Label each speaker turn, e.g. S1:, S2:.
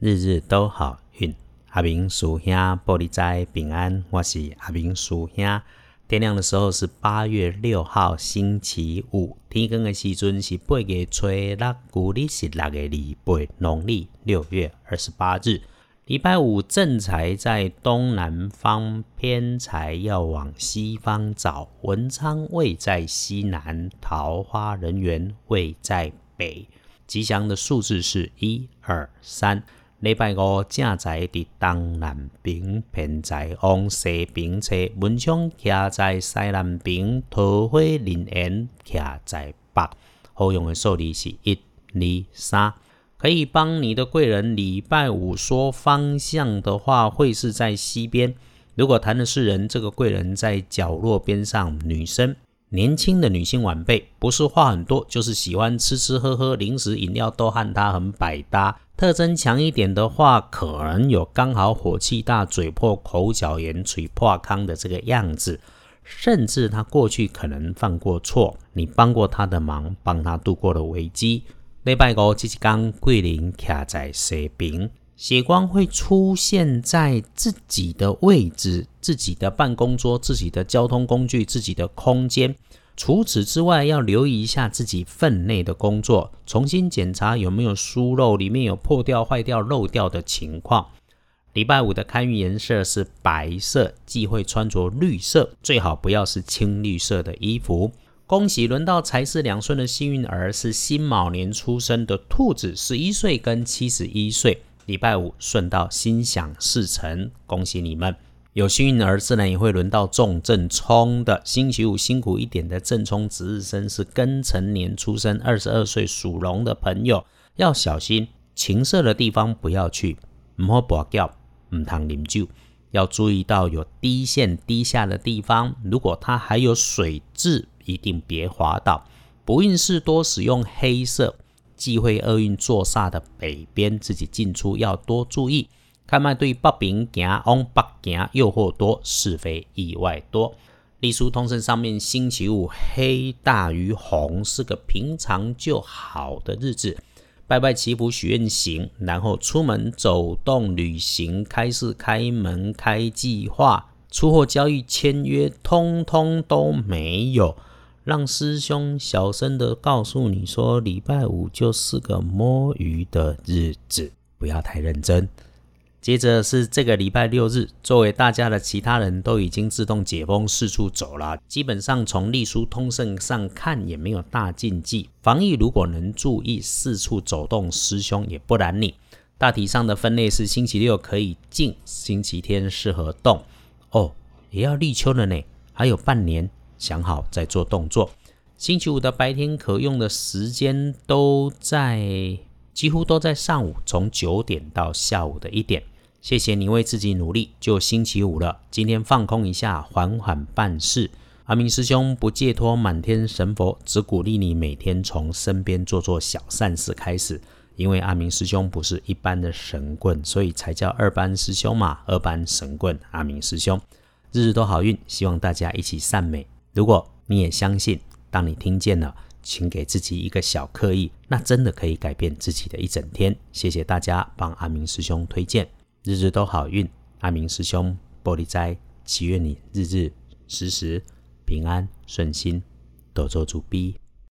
S1: 日日都好运。阿明叔兄玻璃斋平安，我是阿明叔兄。天亮的时候是八月六号星期五，天光的时阵是八月初六，古历是六月二八，农历六月二十八日，礼拜五正财在东南方，偏财要往西方找。文昌位在西南，桃花人缘位在北。吉祥的数字是一二三。礼拜五正在伫东南边，偏在往西边车，文昌徛在西南边，桃花林缘徛在北。好用的数字是一、二、三，可以帮你的贵人。礼拜五说方向的话，会是在西边。如果谈的是人，这个贵人在角落边上，女生。年轻的女性晚辈不是话很多，就是喜欢吃吃喝喝，零食饮料都和她很百搭。特征强一点的话，可能有刚好火气大、嘴破、口角炎、嘴破康的这个样子。甚至他过去可能犯过错，你帮过他的忙，帮他度过了危机。礼拜五这是刚桂林卡在西边。血光会出现在自己的位置、自己的办公桌、自己的交通工具、自己的空间。除此之外，要留意一下自己分内的工作，重新检查有没有疏漏，里面有破掉、坏掉、漏掉的情况。礼拜五的看运颜色是白色，忌讳穿着绿色，最好不要是青绿色的衣服。恭喜轮到财势两顺的幸运儿是辛卯年出生的兔子，十一岁跟七十一岁。礼拜五顺到心想事成，恭喜你们！有幸运儿自然也会轮到中正冲的。星期五辛苦一点的正冲值日生是庚辰年出生，二十二岁属龙的朋友要小心，情色的地方不要去，唔好拔掉，唔通啉酒，要注意到有低线低下的地方，如果它还有水渍，一定别滑倒。不运势多使用黑色。忌讳厄运坐煞的北边，自己进出要多注意。看卖对北平行，往北行诱惑多，是非意外多。隶书通胜上面，星期五黑大于红，是个平常就好的日子。拜拜祈福许愿行，然后出门走动旅行，开市开门开计划，出货交易签约，通通都没有。让师兄小声的告诉你说，礼拜五就是个摸鱼的日子，不要太认真。接着是这个礼拜六日，作为大家的其他人都已经自动解封四处走了，基本上从隶书通胜上看也没有大禁忌。防疫如果能注意四处走动，师兄也不拦你。大体上的分类是：星期六可以静，星期天适合动。哦，也要立秋了呢，还有半年。想好再做动作。星期五的白天可用的时间都在，几乎都在上午，从九点到下午的一点。谢谢你为自己努力，就星期五了，今天放空一下，缓缓办事。阿明师兄不借托满天神佛，只鼓励你每天从身边做做小善事开始。因为阿明师兄不是一般的神棍，所以才叫二班师兄嘛。二班神棍阿明师兄，日日都好运，希望大家一起善美。如果你也相信，当你听见了，请给自己一个小刻意，那真的可以改变自己的一整天。谢谢大家帮阿明师兄推荐，日日都好运。阿明师兄玻璃斋，祈愿你日日时时平安顺心，多做主逼。